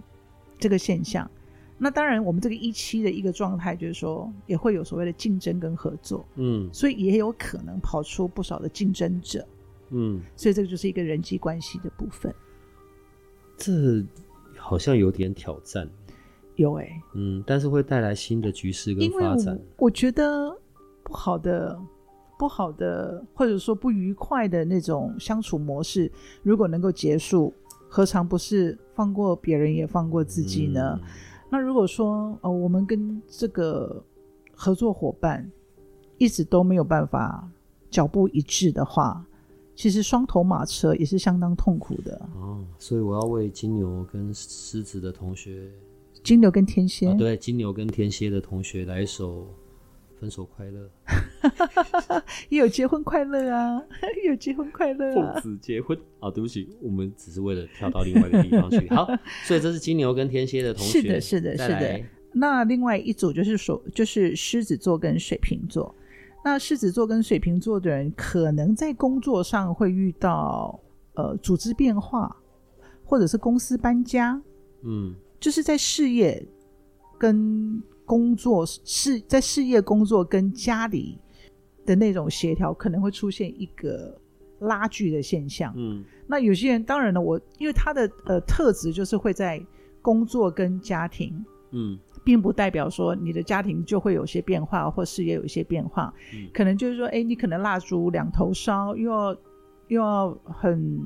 这个现象，那当然，我们这个一期的一个状态就是说，也会有所谓的竞争跟合作，嗯，所以也有可能跑出不少的竞争者，嗯，所以这个就是一个人际关系的部分。这好像有点挑战，有哎、欸，嗯，但是会带来新的局势跟发展。我，我觉得不好的、不好的，或者说不愉快的那种相处模式，如果能够结束。何尝不是放过别人也放过自己呢？嗯、那如果说呃，我们跟这个合作伙伴一直都没有办法脚步一致的话，其实双头马车也是相当痛苦的。哦，所以我要为金牛跟狮子的同学，金牛跟天蝎，啊、对，金牛跟天蝎的同学来一首。分手快乐，也有结婚快乐啊，也有结婚快乐啊。父子结婚啊，对不起，我们只是为了跳到另外一个地方去。好，所以这是金牛跟天蝎的同学，是的，是的，是的。那另外一组就是说，就是狮子座跟水瓶座。那狮子座跟水瓶座的人，可能在工作上会遇到呃组织变化，或者是公司搬家，嗯，就是在事业跟。工作事在事业工作跟家里的那种协调，可能会出现一个拉锯的现象。嗯，那有些人当然了，我因为他的呃特质就是会在工作跟家庭，嗯，并不代表说你的家庭就会有些变化或事业有一些变化。嗯，可能就是说，哎，你可能蜡烛两头烧，又要又要很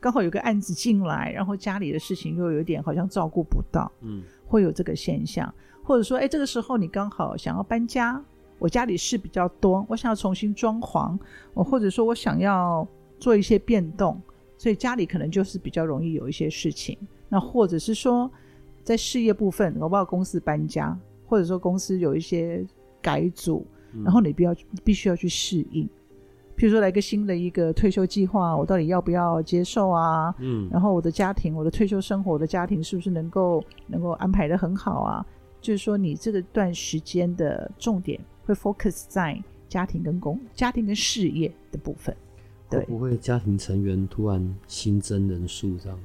刚好有个案子进来，然后家里的事情又有点好像照顾不到，嗯，会有这个现象。或者说，哎，这个时候你刚好想要搬家，我家里事比较多，我想要重新装潢，我或者说我想要做一些变动，所以家里可能就是比较容易有一些事情。那或者是说，在事业部分，我不知道公司搬家，或者说公司有一些改组，然后你必要必须要去适应。譬如说，来个新的一个退休计划，我到底要不要接受啊？嗯，然后我的家庭，我的退休生活，我的家庭是不是能够能够安排得很好啊？就是说，你这个段时间的重点会 focus 在家庭跟工、家庭跟事业的部分。对，会不会家庭成员突然新增人数这样？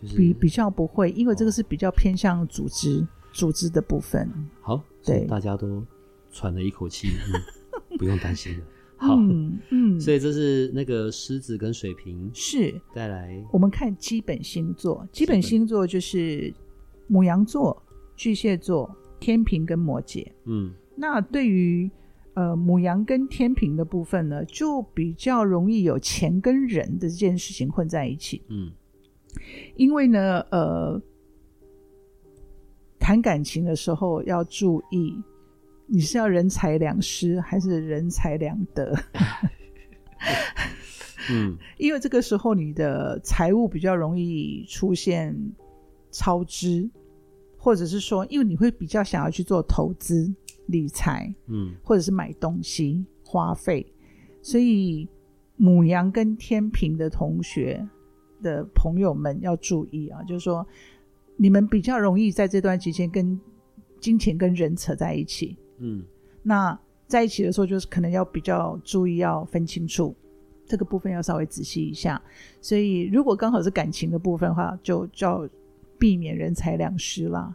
就是比比较不会，因为这个是比较偏向组织、哦、组织的部分。好，对，大家都喘了一口气，嗯、不用担心了。好，嗯嗯，所以这是那个狮子跟水瓶是带来。我们看基本星座，基本星座就是母羊座。巨蟹座、天平跟摩羯。嗯，那对于呃母羊跟天平的部分呢，就比较容易有钱跟人的这件事情混在一起。嗯，因为呢，呃，谈感情的时候要注意，你是要人财两失还是人财两得？嗯，因为这个时候你的财务比较容易出现超支，或者是说，因为你会比较想要去做投资理财，嗯，或者是买东西花费，所以母羊跟天平的同学的朋友们要注意啊，就是说你们比较容易在这段期间跟金钱跟人扯在一起，嗯，那在一起的时候就是可能要比较注意，要分清楚。这个部分要稍微仔细一下，所以如果刚好是感情的部分的话，就叫避免人财两失啦，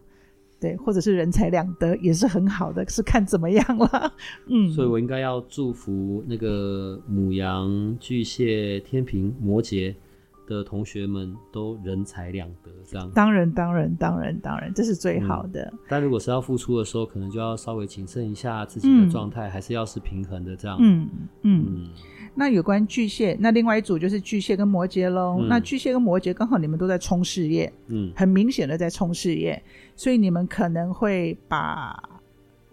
对，或者是人财两得也是很好的，是看怎么样了。嗯，所以我应该要祝福那个母羊、巨蟹、天平、摩羯的同学们都人财两得，这样。当然，当然，当然，当然，这是最好的。嗯，但如果是要付出的时候，可能就要稍微谨慎一下自己的状态，嗯，还是要是平衡的这样。嗯嗯。嗯那有关巨蟹，那另外一组就是巨蟹跟摩羯喽。嗯、那巨蟹跟摩羯刚好你们都在冲事业，嗯，很明显的在冲事业，所以你们可能会把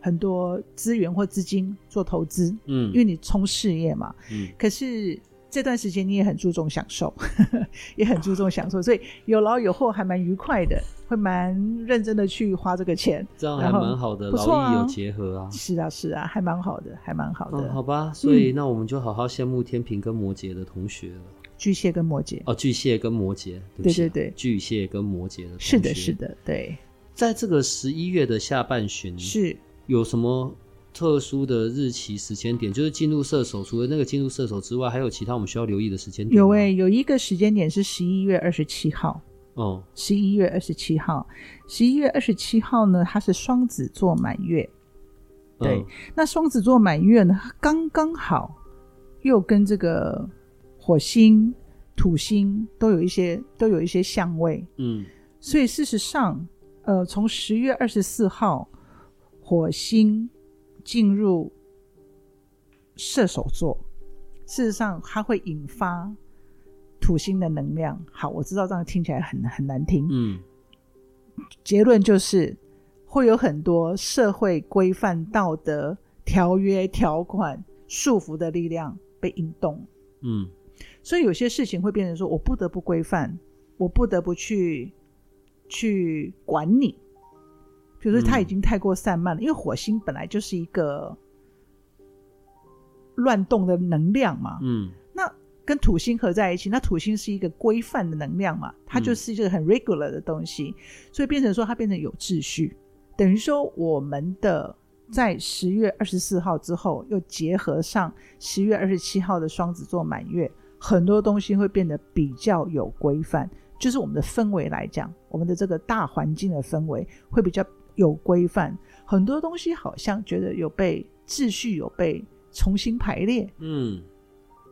很多资源或资金做投资，嗯，因为你冲事业嘛，嗯，可是。这段时间你也很注重享受，呵 呵也很注重享受，所以有劳有获，还蛮愉快的，会蛮认真的去花这个钱，这样还蛮好的，劳逸有结合啊。是啊，是啊，还蛮好的，还蛮好的。嗯、好吧，所以那我们就好好羡慕天平跟摩羯的同学了。巨蟹跟摩羯哦，巨蟹跟摩羯，对，对对对，巨蟹跟摩羯的同学。是的，是的，对。在这个十一月的下半旬，是有什么？特殊的日期时间点，就是进入射手，除了那个进入射手之外，还有其他我们需要留意的时间点。有诶、欸，有一个时间点是十一月二十七号。哦，十一月二十七号，十一月二十七号呢，它是双子座满月。对，嗯、那双子座满月呢，刚刚好又跟这个火星、土星都有一些都有一些相位。嗯，所以事实上，呃，从十月二十四号，火星。进入射手座，事实上它会引发土星的能量。好，我知道这样听起来很很难听。嗯，结论就是会有很多社会规范、道德、条约、条款束缚的力量被引动。嗯，所以有些事情会变成说，我不得不规范，我不得不去去管你。比如说，它已经太过散漫了，嗯，因为火星本来就是一个乱动的能量嘛。嗯，那跟土星合在一起，那土星是一个规范的能量嘛，它就是一个很 regular 的东西，嗯，所以变成说它变成有秩序。等于说，我们的在十月二十四号之后，又结合上十月二十七号的双子座满月，很多东西会变得比较有规范。就是我们的氛围来讲，我们的这个大环境的氛围会比较。有规范，很多东西好像觉得有被秩序，有被重新排列，嗯，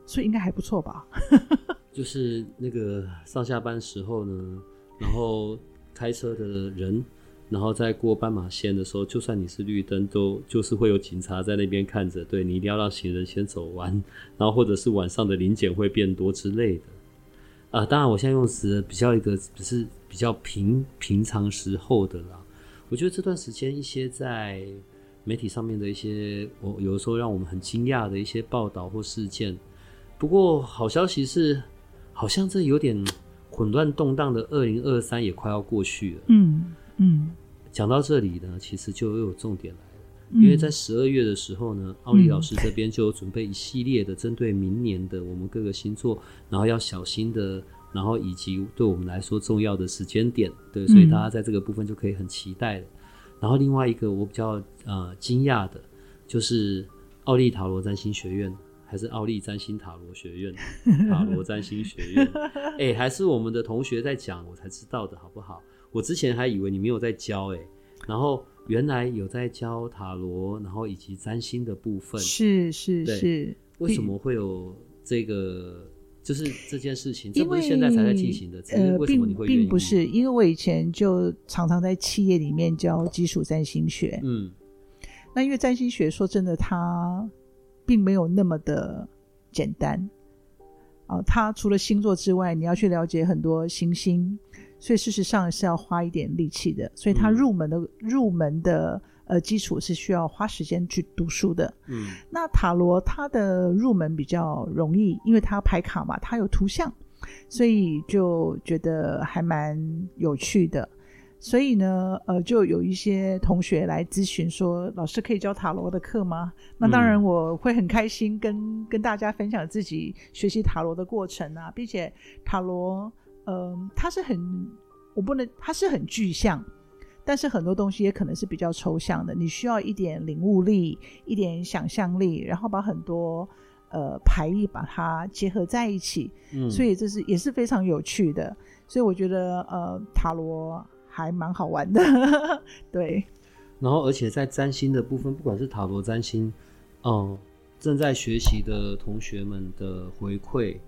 所以应该还不错吧？就是那个上下班时候呢，然后开车的人，然后在过斑马线的时候，就算你是绿灯，都就是会有警察在那边看着，对，你一定要让行人先走完，然后或者是晚上的临检会变多之类的。啊、呃，当然我现在用词比较一个只是比较平平常时候的啦。我觉得这段时间一些在媒体上面的一些，我有的时候让我们很惊讶的一些报道或事件。不过好消息是，好像这有点混乱动荡的二零二三也快要过去了。嗯嗯。讲到这里呢，其实就又有重点来了，因为在十二月的时候呢，奥利老师这边就有准备一系列的针对明年的我们各个星座，然后要小心的。然后以及对我们来说重要的时间点，对，所以大家在这个部分就可以很期待了。嗯、然后另外一个我比较呃惊讶的，就是奥利塔罗占星学院还是奥利占星塔罗学院？塔罗占星学院，哎，还是我们的同学在讲，我才知道的好不好？我之前还以为你没有在教哎，然后原来有在教塔罗，然后以及占星的部分，是是是，为什么会有这个？就是这件事情，这不是现在才在进行的，呃，为什么你会并并不是，因为我以前就常常在企业里面教基础占星学，嗯，那因为占星学说真的，它并没有那么的简单啊，它除了星座之外，你要去了解很多行星，所以事实上是要花一点力气的，所以它入门的、嗯、入门的。呃，基础是需要花时间去读书的。嗯，那塔罗它的入门比较容易，因为它牌卡嘛，它有图像，所以就觉得还蛮有趣的。所以呢，呃，就有一些同学来咨询说，老师可以教塔罗的课吗？那当然，我会很开心跟、嗯、跟大家分享自己学习塔罗的过程啊，并且塔罗，呃，它是很，我不能，它是很具象。但是很多东西也可能是比较抽象的，你需要一点领悟力，一点想象力，然后把很多呃牌意把它结合在一起，嗯，所以这是也是非常有趣的。所以我觉得呃塔罗还蛮好玩的，对。然后而且在占星的部分，不管是塔罗占星，嗯，正在学习的同学们的回馈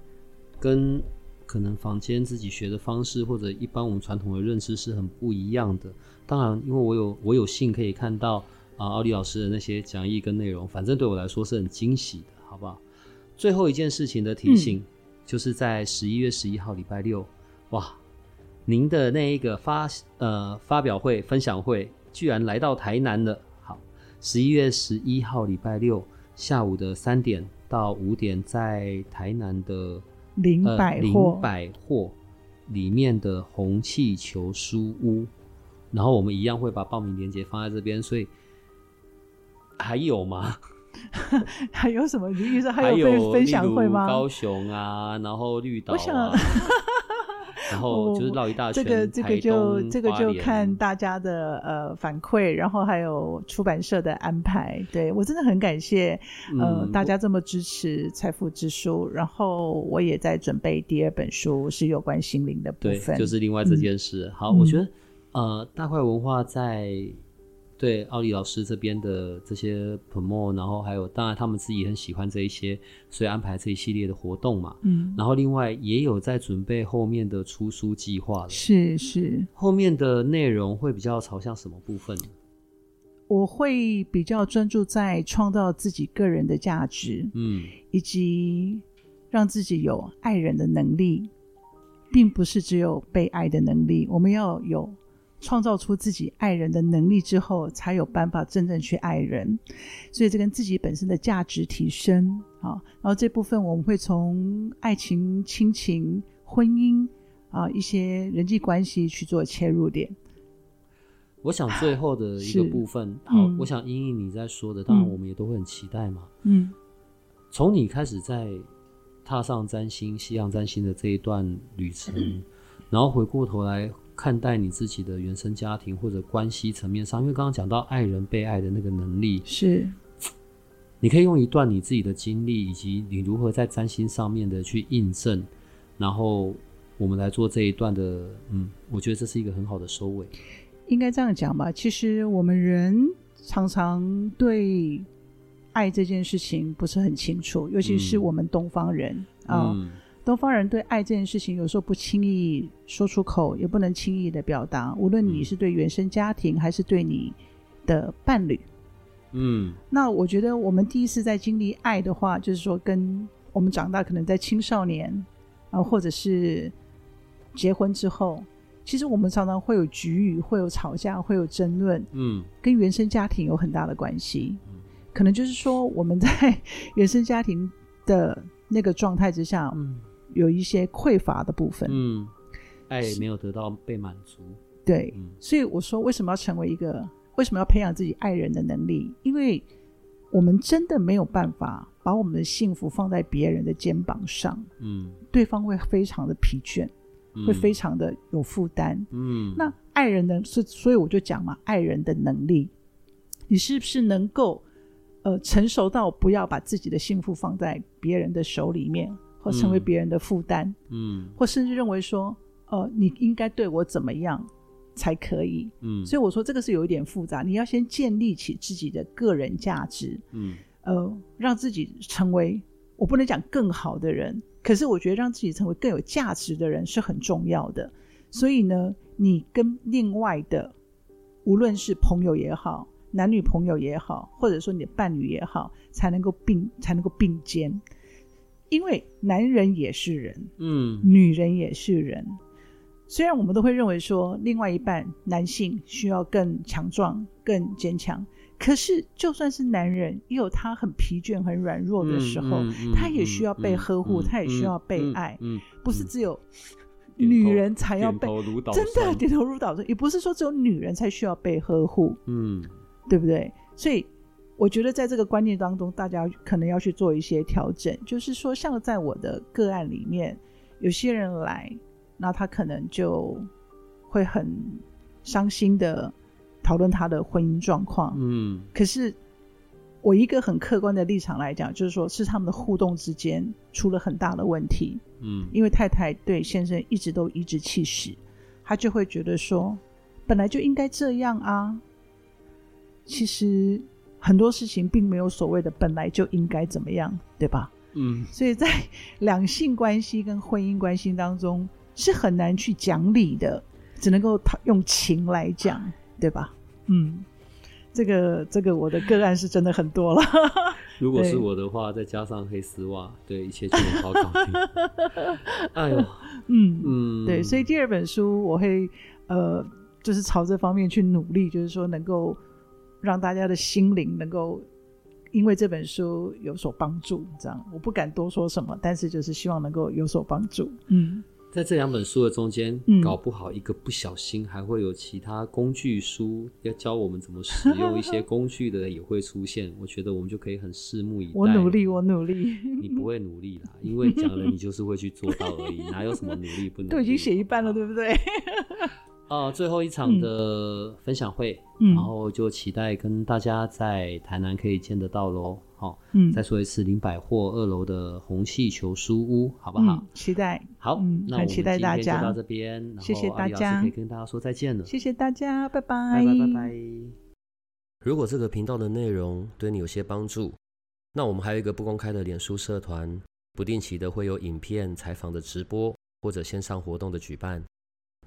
跟。可能房间自己学的方式，或者一般我们传统的认知是很不一样的。当然，因为我有我有幸可以看到啊，奥利老师的那些讲义跟内容，反正对我来说是很惊喜的，好不好？最后一件事情的提醒，嗯、就是在十一月十一号礼拜六，哇，您的那一个发呃发表会分享会居然来到台南了。好，十一月十一号礼拜六下午的三点到五点，在台南的。林百货，林、呃、百货里面的红气球书屋，然后我们一样会把报名链接放在这边，所以还有吗？还有什么？你意思还有分享会吗？高雄啊，然后绿岛啊。然后就是绕一大圈，这个这个就这个就看大家的呃反馈，然后还有出版社的安排。对，我真的很感谢呃、嗯、大家这么支持财富之书，然后我也在准备第二本书，是有关心灵的部分，对，就是另外这件事。嗯、好，我觉得呃大块文化在。对奥利老师这边的这些 promo，然后还有当然他们自己很喜欢这一些，所以安排这一系列的活动嘛。嗯，然后另外也有在准备后面的出书计划了。是是，后面的内容会比较朝向什么部分？我会比较专注在创造自己个人的价值，嗯，以及让自己有爱人的能力，并不是只有被爱的能力，我们要有。创造出自己爱人的能力之后，才有办法真正去爱人。所以这跟自己本身的价值提升啊，然后这部分我们会从爱情、亲情、婚姻啊一些人际关系去做切入点。我想最后的一个部分，好，嗯、我想英英你在说的，当然我们也都会很期待嘛。嗯，从你开始在踏上占星、西洋占星的这一段旅程，嗯、然后回过头来。看待你自己的原生家庭或者关系层面上，因为刚刚讲到爱人被爱的那个能力，是，你可以用一段你自己的经历，以及你如何在占星上面的去印证，然后我们来做这一段的，嗯，我觉得这是一个很好的收尾。应该这样讲吧，其实我们人常常对爱这件事情不是很清楚，尤其是我们东方人啊。嗯嗯东方人对爱这件事情，有时候不轻易说出口，也不能轻易的表达。无论你是对原生家庭，还是对你的伴侣，嗯，那我觉得我们第一次在经历爱的话，就是说跟我们长大，可能在青少年啊，或者是结婚之后，其实我们常常会有局域，会有吵架，会有争论，嗯，跟原生家庭有很大的关系。可能就是说我们在 原生家庭的那个状态之下，嗯。有一些匮乏的部分，嗯，爱没有得到被满足，对，嗯，所以我说为什么要成为一个，为什么要培养自己爱人的能力？因为我们真的没有办法把我们的幸福放在别人的肩膀上，嗯，对方会非常的疲倦，嗯，会非常的有负担，嗯，那爱人的，是所以我就讲嘛，爱人的能力，你是不是能够呃成熟到不要把自己的幸福放在别人的手里面？或成为别人的负担，嗯，或甚至认为说，呃，你应该对我怎么样才可以，嗯，所以我说这个是有一点复杂，你要先建立起自己的个人价值，嗯，呃，让自己成为我不能讲更好的人，可是我觉得让自己成为更有价值的人是很重要的。所以呢，你跟另外的，无论是朋友也好，男女朋友也好，或者说你的伴侣也好，才能够并才能够并肩。因为男人也是人，嗯，女人也是人。虽然我们都会认为说，另外一半男性需要更强壮、更坚强，可是就算是男人，也有他很疲倦、很软弱的时候，嗯嗯嗯、他也需要被呵护，嗯、他也需要被爱，不是只有女人才要被真的点头如捣蒜，也不是说只有女人才需要被呵护，嗯，对不对？所以我觉得在这个观念当中，大家可能要去做一些调整，就是说，像在我的个案里面，有些人来。那他可能就会很伤心的讨论他的婚姻状况。嗯，可是我一个很客观的立场来讲，就是说是他们的互动之间出了很大的问题。嗯，因为太太对先生一直都颐指气使，他就会觉得说本来就应该这样啊。其实很多事情并没有所谓的本来就应该怎么样，对吧？嗯，所以在两性关系跟婚姻关系当中。是很难去讲理的，只能够用情来讲，对吧？嗯，这个这个我的个案是真的很多了。如果是我的话，再加上黑丝袜，对，一切就很好搞定。哎呦，嗯嗯，对，所以第二本书我会呃，就是朝这方面去努力，就是说能够让大家的心灵能够因为这本书有所帮助。这样，我不敢多说什么，但是就是希望能够有所帮助。嗯。在这两本书的中间，搞不好一个不小心还会有其他工具书要教我们怎么使用一些工具的也会出现。我觉得我们就可以很拭目以待。我努力，我努力。你不会努力啦，因为讲了你就是会去做到而已，哪有什么努力不努力？都已经写一半了，对不对？哦，最后一场的分享会，嗯、然后就期待跟大家在台南可以见得到喽。好，嗯，再说一次，林百货二楼的红气球书屋，好不好？嗯、期待。好，嗯，那我们今天就到这边，谢谢大家，可以跟大家说再见了。谢谢大家，拜拜，拜拜，拜拜。如果这个频道的内容对你有些帮助，那我们还有一个不公开的脸书社团，不定期的会有影片、采访的直播或者线上活动的举办，